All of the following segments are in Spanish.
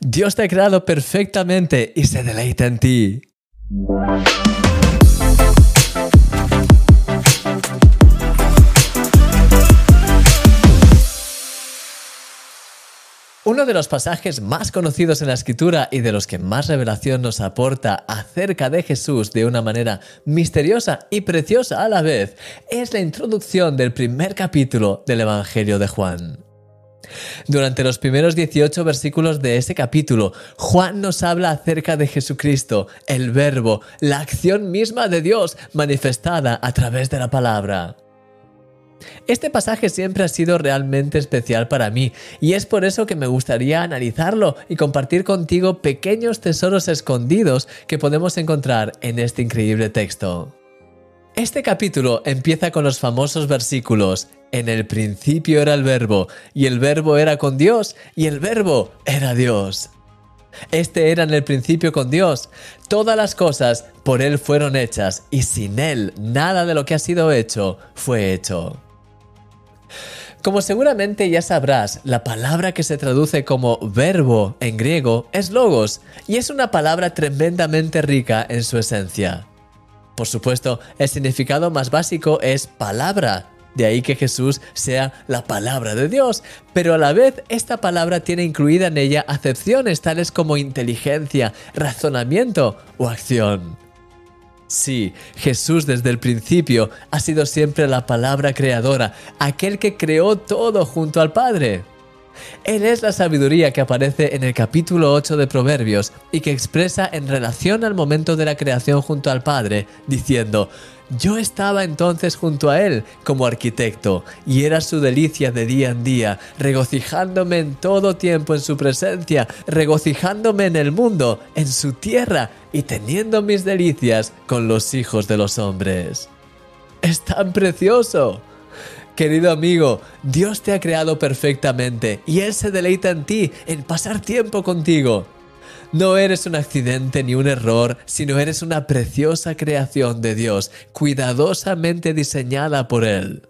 Dios te ha creado perfectamente y se deleita en ti. Uno de los pasajes más conocidos en la escritura y de los que más revelación nos aporta acerca de Jesús de una manera misteriosa y preciosa a la vez es la introducción del primer capítulo del Evangelio de Juan. Durante los primeros 18 versículos de ese capítulo, Juan nos habla acerca de Jesucristo, el Verbo, la acción misma de Dios manifestada a través de la palabra. Este pasaje siempre ha sido realmente especial para mí y es por eso que me gustaría analizarlo y compartir contigo pequeños tesoros escondidos que podemos encontrar en este increíble texto. Este capítulo empieza con los famosos versículos, en el principio era el verbo, y el verbo era con Dios, y el verbo era Dios. Este era en el principio con Dios. Todas las cosas por Él fueron hechas, y sin Él nada de lo que ha sido hecho fue hecho. Como seguramente ya sabrás, la palabra que se traduce como verbo en griego es logos, y es una palabra tremendamente rica en su esencia. Por supuesto, el significado más básico es palabra, de ahí que Jesús sea la palabra de Dios, pero a la vez esta palabra tiene incluida en ella acepciones tales como inteligencia, razonamiento o acción. Sí, Jesús desde el principio ha sido siempre la palabra creadora, aquel que creó todo junto al Padre. Él es la sabiduría que aparece en el capítulo 8 de Proverbios y que expresa en relación al momento de la creación junto al Padre, diciendo, yo estaba entonces junto a él como arquitecto, y era su delicia de día en día, regocijándome en todo tiempo en su presencia, regocijándome en el mundo, en su tierra, y teniendo mis delicias con los hijos de los hombres. Es tan precioso. Querido amigo, Dios te ha creado perfectamente y Él se deleita en ti, en pasar tiempo contigo. No eres un accidente ni un error, sino eres una preciosa creación de Dios, cuidadosamente diseñada por Él.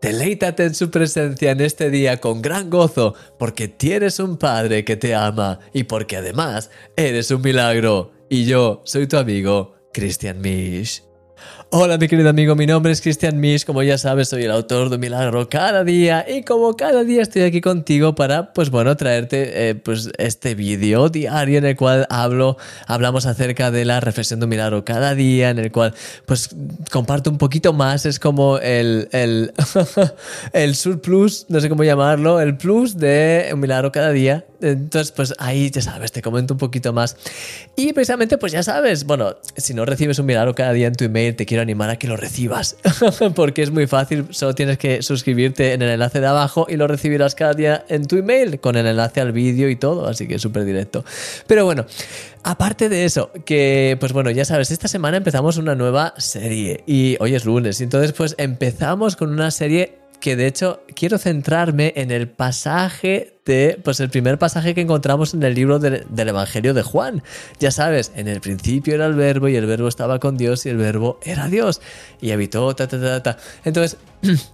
Deleítate en su presencia en este día con gran gozo, porque tienes un Padre que te ama y porque además eres un milagro. Y yo soy tu amigo, Christian Misch. Hola mi querido amigo, mi nombre es Christian Misch, como ya sabes soy el autor de Milagro cada día y como cada día estoy aquí contigo para pues bueno traerte eh, pues este vídeo diario en el cual hablo, hablamos acerca de la reflexión de un milagro cada día, en el cual pues comparto un poquito más, es como el, el, el surplus, no sé cómo llamarlo, el plus de un milagro cada día. Entonces, pues ahí ya sabes, te comento un poquito más. Y precisamente, pues ya sabes, bueno, si no recibes un milagro cada día en tu email, te quiero animar a que lo recibas. Porque es muy fácil, solo tienes que suscribirte en el enlace de abajo y lo recibirás cada día en tu email, con el enlace al vídeo y todo, así que es súper directo. Pero bueno, aparte de eso, que pues bueno, ya sabes, esta semana empezamos una nueva serie y hoy es lunes, entonces pues empezamos con una serie que de hecho quiero centrarme en el pasaje de, pues el primer pasaje que encontramos en el libro del Evangelio de Juan. Ya sabes, en el principio era el verbo y el verbo estaba con Dios y el verbo era Dios y habitó, ta, ta, ta, ta. Entonces...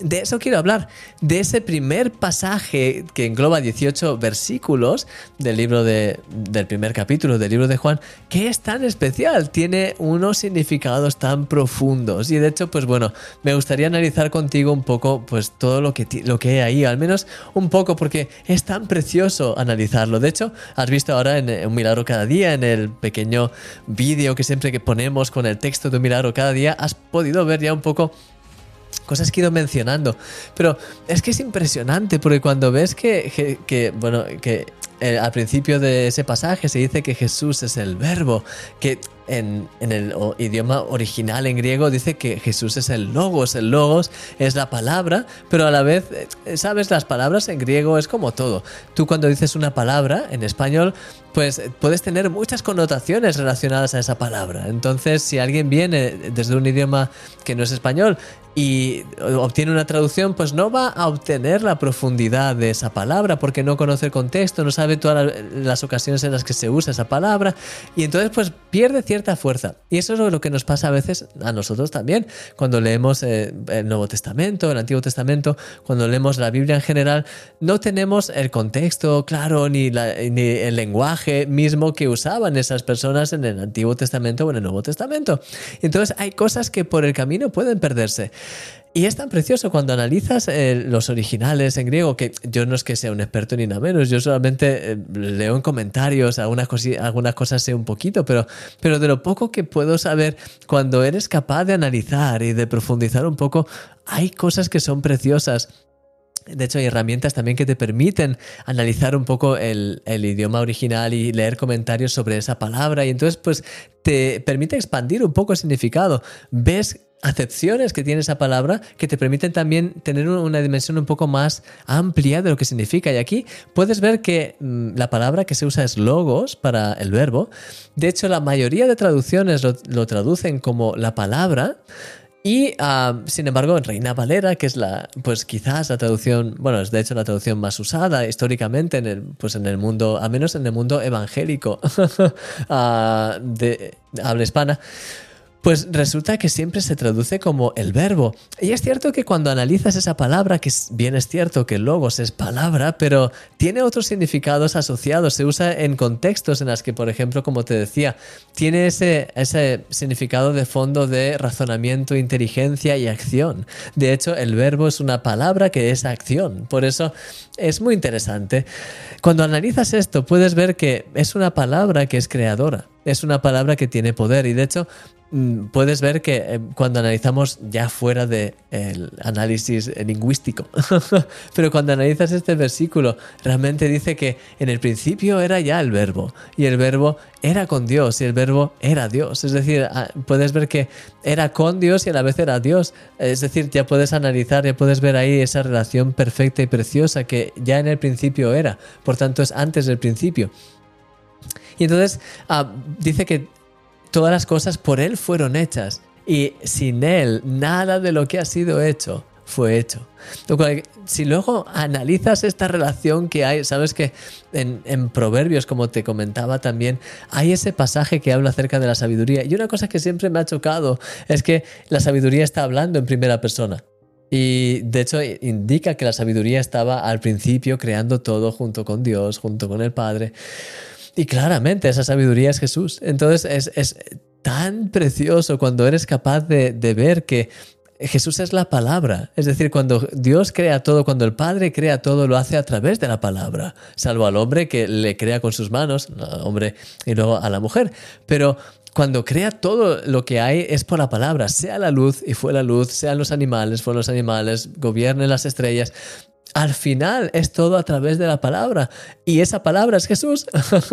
De eso quiero hablar, de ese primer pasaje que engloba 18 versículos del libro de, del primer capítulo del libro de Juan, que es tan especial, tiene unos significados tan profundos. Y de hecho, pues bueno, me gustaría analizar contigo un poco pues todo lo que, lo que hay ahí, al menos un poco, porque es tan precioso analizarlo. De hecho, has visto ahora en Un Milagro cada día, en el pequeño vídeo que siempre que ponemos con el texto de Un Milagro cada día, has podido ver ya un poco cosas que he ido mencionando. Pero es que es impresionante porque cuando ves que, que, bueno, que eh, al principio de ese pasaje se dice que Jesús es el verbo, que en, en, el idioma original en griego dice que Jesús es el logos, el logos es la palabra, pero a la vez, eh, sabes, las palabras en griego es como todo. Tú cuando dices una palabra en español, pues puedes tener muchas connotaciones relacionadas a esa palabra. Entonces, si alguien viene desde un idioma que no es español y obtiene una traducción, pues no va a obtener la profundidad de esa palabra porque no conoce el contexto, no sabe todas las ocasiones en las que se usa esa palabra y entonces pues pierde cierta fuerza. Y eso es lo que nos pasa a veces a nosotros también. Cuando leemos eh, el Nuevo Testamento, el Antiguo Testamento, cuando leemos la Biblia en general, no tenemos el contexto claro ni, ni el lenguaje mismo que usaban esas personas en el Antiguo Testamento o en el Nuevo Testamento. Entonces hay cosas que por el camino pueden perderse. Y es tan precioso cuando analizas eh, los originales en griego, que yo no es que sea un experto ni nada menos, yo solamente eh, leo en comentarios, algunas, algunas cosas sé un poquito, pero, pero de lo poco que puedo saber, cuando eres capaz de analizar y de profundizar un poco, hay cosas que son preciosas. De hecho, hay herramientas también que te permiten analizar un poco el, idioma original y leer comentarios sobre esa palabra. Y entonces, pues, te permite expandir un poco el significado. Ves acepciones que tiene esa palabra que te permiten también tener una dimensión un poco más amplia de lo que significa. Y aquí puedes ver que mm, la palabra que se usa es logos para el verbo. De hecho, la mayoría de traducciones lo, traducen como la palabra. Y ah, sin embargo, en Reina Valera, que es la, pues quizás la traducción, bueno, es de hecho la traducción más usada históricamente en el, pues en el mundo, al menos en el mundo evangélico ah, de habla hispana, pues resulta que siempre se traduce como el verbo. Y es cierto que cuando analizas esa palabra, que bien es cierto que logos es palabra, pero tiene otros significados asociados, se usa en contextos en los que, por ejemplo, como te decía, tiene ese, ese significado de fondo de razonamiento, inteligencia y acción. De hecho, el verbo es una palabra que es acción, por eso es muy interesante. Cuando analizas esto, puedes ver que es una palabra que es creadora es una palabra que tiene poder y de hecho Mm, puedes ver que eh, cuando analizamos ya fuera del análisis lingüístico, pero cuando analizas este versículo, realmente dice que en el principio era ya el verbo y el verbo era con Dios y el verbo era Dios. Es decir, ah, puedes ver que era con Dios y a la vez era Dios. Es decir, ya puedes analizar, ya puedes ver ahí esa relación perfecta y preciosa que ya en el principio era. Por tanto, es antes del principio. Y entonces ah, dice que todas las cosas por Él fueron hechas y sin Él nada de lo que ha sido hecho fue hecho. Si luego analizas esta relación que hay, sabes que en, Proverbios, como te comentaba también, hay ese pasaje que habla acerca de la sabiduría. Y una cosa que siempre me ha chocado es que la sabiduría está hablando en primera persona. Y de hecho indica que la sabiduría estaba al principio creando todo junto con Dios, junto con el Padre. Y claramente esa sabiduría es Jesús. Entonces es, tan precioso cuando eres capaz de, ver que Jesús es la palabra. Es decir, cuando Dios crea todo, cuando el Padre crea todo, lo hace a través de la palabra. Salvo al hombre que le crea con sus manos, hombre, y luego a la mujer. Pero cuando crea todo lo que hay es por la palabra, sea la luz y fue la luz, sean los animales, fueron los animales, gobiernen las estrellas al final es todo a través de la palabra. Y esa palabra es Jesús.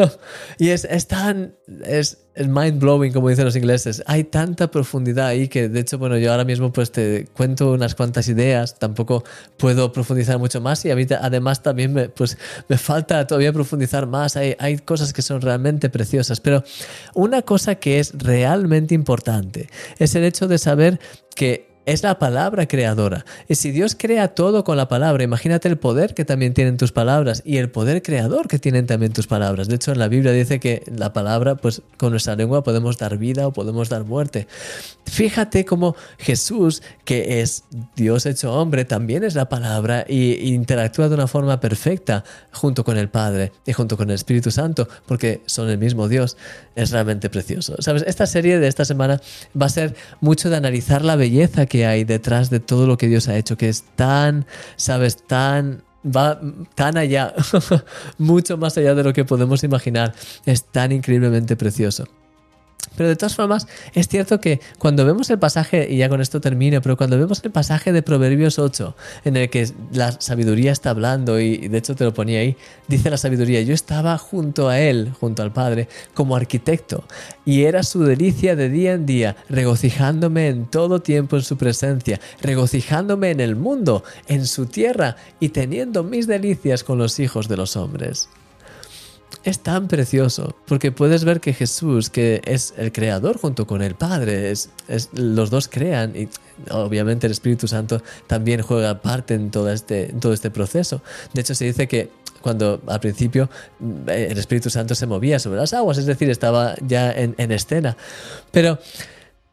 y es, tan, es, mind blowing, como dicen los ingleses. Hay tanta profundidad ahí que, de hecho, bueno, yo ahora mismo pues te cuento unas cuantas ideas. Tampoco puedo profundizar mucho más. Y a mí, además, también me, pues, me falta todavía profundizar más. Hay, hay cosas que son realmente preciosas. Pero una cosa que es realmente importante es el hecho de saber que es la palabra creadora. Y si Dios crea todo con la palabra, imagínate el poder que también tienen tus palabras y el poder creador que tienen también tus palabras. De hecho, en la Biblia dice que la palabra, pues con nuestra lengua podemos dar vida o podemos dar muerte. Fíjate cómo Jesús, que es Dios hecho hombre, también es la palabra y interactúa de una forma perfecta junto con el Padre y junto con el Espíritu Santo, porque son el mismo Dios. Es realmente precioso. Sabes, esta serie de esta semana va a ser mucho de analizar la belleza que hay detrás de todo lo que Dios ha hecho, que es tan, sabes, tan va tan allá, mucho más allá de lo que podemos imaginar. Es tan increíblemente precioso. Pero de todas formas, es cierto que cuando vemos el pasaje, y ya con esto termino, pero cuando vemos el pasaje de Proverbios 8, en el que la sabiduría está hablando, y de hecho te lo ponía ahí, dice la sabiduría, yo estaba junto a él, junto al Padre, como arquitecto, y era su delicia de día en día, regocijándome en todo tiempo en su presencia, regocijándome en el mundo, en su tierra, y teniendo mis delicias con los hijos de los hombres es tan precioso, porque puedes ver que Jesús, que es el creador junto con el Padre, es, los dos crean y obviamente el Espíritu Santo también juega parte en todo este, todo este proceso. De hecho, se dice que cuando al principio mm, el Espíritu Santo se movía sobre las aguas, es decir, estaba ya en, escena. Pero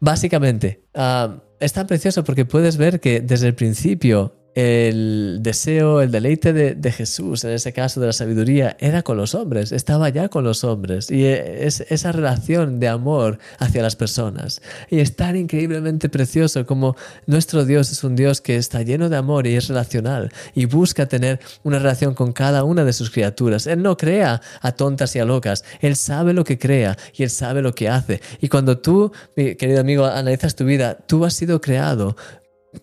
básicamente ah, es tan precioso porque puedes ver que desde el principio el deseo, el deleite de, Jesús, en ese caso de la sabiduría, era con los hombres, estaba ya con los hombres. Y es esa relación de amor hacia las personas. Y es tan increíblemente precioso como nuestro Dios es un Dios que está lleno de amor y es relacional y busca tener una relación con cada una de sus criaturas. Él no crea a tontas y a locas, Él sabe lo que crea y Él sabe lo que hace. Y cuando tú, mi querido amigo, analizas tu vida, tú has sido creado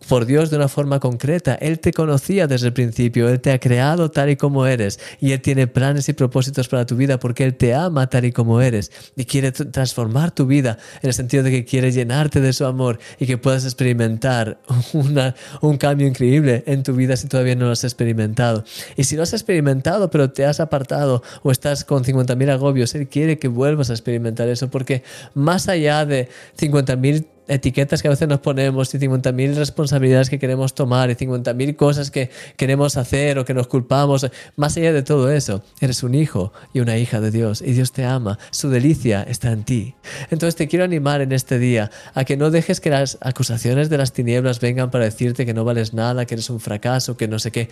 por Dios de una forma concreta. Él te conocía desde el principio, Él te ha creado tal y como eres y Él tiene planes y propósitos para tu vida porque Él te ama tal y como eres y quiere transformar tu vida en el sentido de que quiere llenarte de su amor y que puedas experimentar un cambio increíble en tu vida si todavía no lo has experimentado. Y si lo has experimentado pero te has apartado o estás con 50.000 agobios, Él quiere que vuelvas a experimentar eso porque más allá de 50.000 etiquetas que a veces nos ponemos y 50.000 responsabilidades que queremos tomar y 50.000 cosas que queremos hacer o que nos culpamos. Más allá de todo eso, eres un hijo y una hija de Dios y Dios te ama. Su delicia está en ti. Entonces te quiero animar en este día a que no dejes que las acusaciones de las tinieblas vengan para decirte que no vales nada, que eres un fracaso, que no sé qué.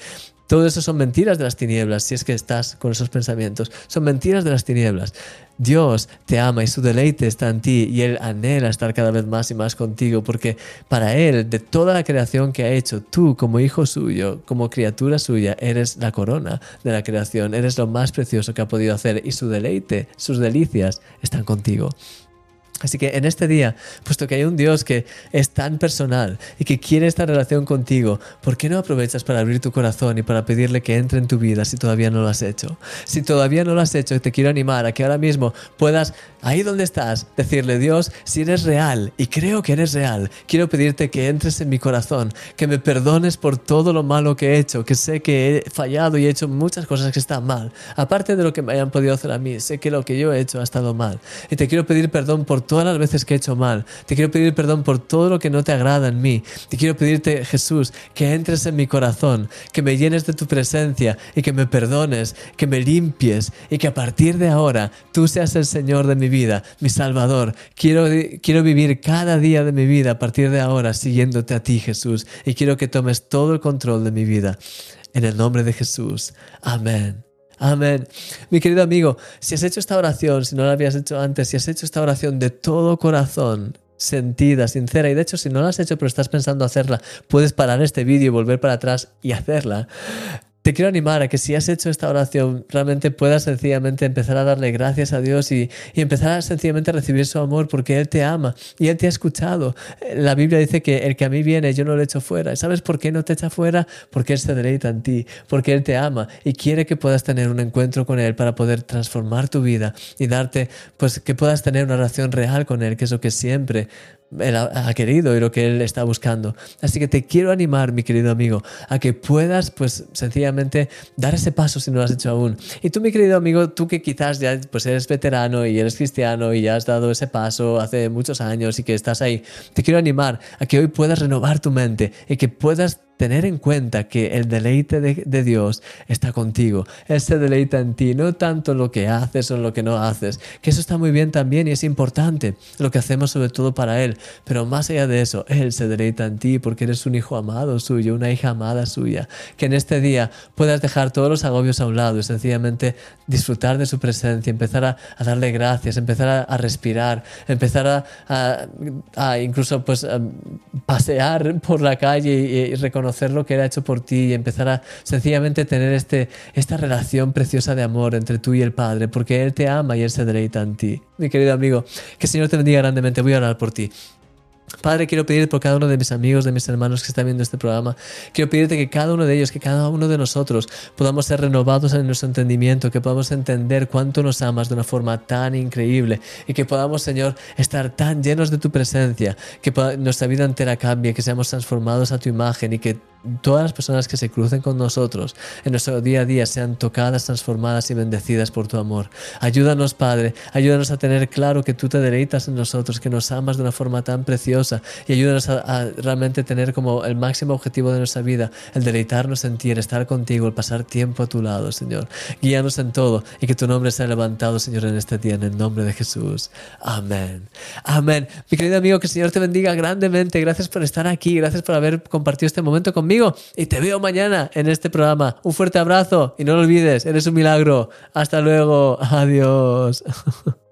Todo eso son mentiras de las tinieblas, si es que estás con esos pensamientos. Son mentiras de las tinieblas. Dios te ama y su deleite está en ti y Él anhela estar cada vez más y más contigo porque para Él, de toda la creación que ha hecho, tú como hijo suyo, como criatura suya, eres la corona de la creación, eres lo más precioso que ha podido hacer y su deleite, sus delicias están contigo. Así que en este día, puesto que hay un Dios que es tan personal y que quiere esta relación contigo, ¿por qué no aprovechas para abrir tu corazón y para pedirle que entre en tu vida si todavía no lo has hecho? Si todavía no lo has hecho, te quiero animar a que ahora mismo puedas, ahí donde estás, decirle, Dios, si eres real, y creo que eres real, quiero pedirte que entres en mi corazón, que me perdones por todo lo malo que he hecho, que sé que he fallado y he hecho muchas cosas que están mal. Aparte de lo que me hayan podido hacer a mí, sé que lo que yo he hecho ha estado mal. Y te quiero pedir perdón por todas las veces que he hecho mal. Te quiero pedir perdón por todo lo que no te agrada en mí. Te quiero pedirte, Jesús, que entres en mi corazón, que me llenes de tu presencia y que me perdones, que me limpies y que a partir de ahora tú seas el Señor de mi vida, mi Salvador. Quiero, quiero vivir cada día de mi vida a partir de ahora siguiéndote a ti, Jesús, y quiero que tomes todo el control de mi vida. En el nombre de Jesús. Amén. Amén. Mi querido amigo, si has hecho esta oración, si no la habías hecho antes, si has hecho esta oración de todo corazón, sentida, sincera, y de hecho si no la has hecho pero estás pensando hacerla, puedes parar este vídeo y volver para atrás y hacerla te quiero animar a que si has hecho esta oración, realmente puedas sencillamente empezar a darle gracias a Dios y, empezar a sencillamente recibir su amor porque Él te ama y Él te ha escuchado. La Biblia dice que el que a mí viene yo no lo echo fuera. ¿Sabes por qué no te echa fuera? Porque Él se deleita en ti, porque Él te ama y quiere que puedas tener un encuentro con Él para poder transformar tu vida y darte, pues que puedas tener una relación real con Él, que es lo que siempre él ha, querido y lo que Él está buscando. Así que te quiero animar, mi querido amigo, a que puedas, pues sencillamente, dar ese paso si no lo has hecho aún. Y tú, mi querido amigo, tú que quizás ya pues eres veterano y eres cristiano y ya has dado ese paso hace muchos años y que estás ahí, te quiero animar a que hoy puedas renovar tu mente y que puedas tener en cuenta que el deleite de, Dios está contigo. Él se deleita en ti, no tanto lo que haces o lo que no haces, que eso está muy bien también y es importante lo que hacemos sobre todo para Él, pero más allá de eso, Él se deleita en ti porque eres un hijo amado suyo, una hija amada suya, que en este día puedas dejar todos los agobios a un lado y sencillamente disfrutar de su presencia, empezar a, darle gracias, empezar a, respirar, empezar a, incluso pues pasear por la calle y reconocer conocer lo que ha hecho por ti y empezar a sencillamente tener este, esta relación preciosa de amor entre tú y el Padre, porque Él te ama y Él se deleita en ti. Mi querido amigo, que el Señor te bendiga grandemente. Voy a orar por ti. Padre, quiero pedir por cada uno de mis amigos, de mis hermanos que están viendo este programa, quiero pedirte que cada uno de ellos, que cada uno de nosotros podamos ser renovados en nuestro entendimiento, que podamos entender cuánto nos amas de una forma tan increíble y que podamos, Señor, estar tan llenos de tu presencia, que nuestra vida entera cambie, que seamos transformados a tu imagen y que todas las personas que se crucen con nosotros en nuestro día a día sean tocadas, transformadas y bendecidas por tu amor. Ayúdanos, Padre, ayúdanos a tener claro que tú te deleitas en nosotros, que nos amas de una forma tan preciosa y ayúdanos a, realmente tener como el máximo objetivo de nuestra vida, el deleitarnos en ti, el estar contigo, el pasar tiempo a tu lado, Señor. Guíanos en todo y que tu nombre sea levantado, Señor, en este día, en el nombre de Jesús. Amén. Amén. Mi querido amigo, que el Señor te bendiga grandemente. Gracias por estar aquí, gracias por haber compartido este momento y te veo mañana en este programa. Un fuerte abrazo y no lo olvides, eres un milagro. Hasta luego. Adiós.